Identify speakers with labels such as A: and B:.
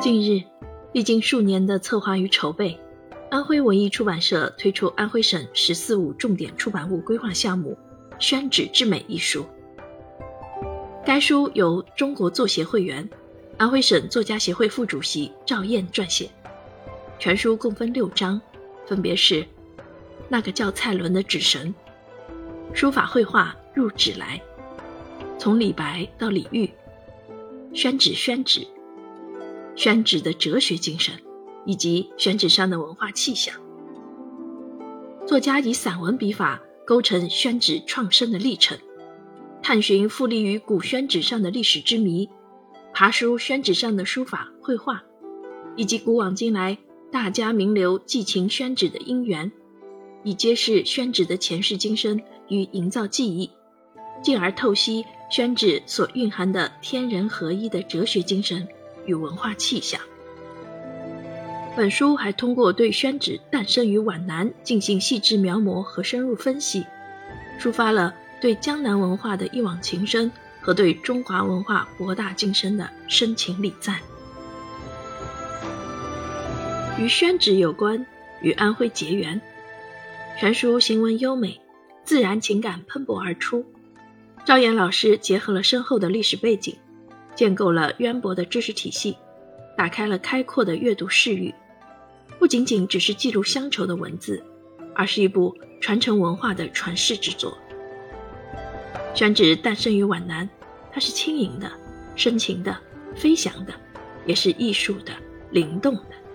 A: 近日，历经数年的策划与筹备，安徽文艺出版社推出安徽省“十四五”重点出版物规划项目《宣纸之美》一书。该书由中国作协会员、安徽省作家协会副主席赵燕撰写，全书共分六章，分别是：那个叫蔡伦的纸神、书法绘画入纸来、从李白到李煜、宣纸宣纸。宣纸的哲学精神，以及宣纸上的文化气象。作家以散文笔法勾陈宣纸创生的历程，探寻复立于古宣纸上的历史之谜，爬书宣纸上的书法绘画，以及古往今来大家名流寄情宣纸的因缘，以揭示宣纸的前世今生与营造记忆，进而透析宣纸所蕴含的天人合一的哲学精神。与文化气象。本书还通过对宣纸诞生于皖南进行细致描摹和深入分析，抒发了对江南文化的一往情深和对中华文化博大精深的深情礼赞。与宣纸有关，与安徽结缘。全书行文优美，自然情感喷薄而出。赵岩老师结合了深厚的历史背景。建构了渊博的知识体系，打开了开阔的阅读视域，不仅仅只是记录乡愁的文字，而是一部传承文化的传世之作。宣纸诞生于皖南，它是轻盈的、深情的、飞翔的，也是艺术的、灵动的。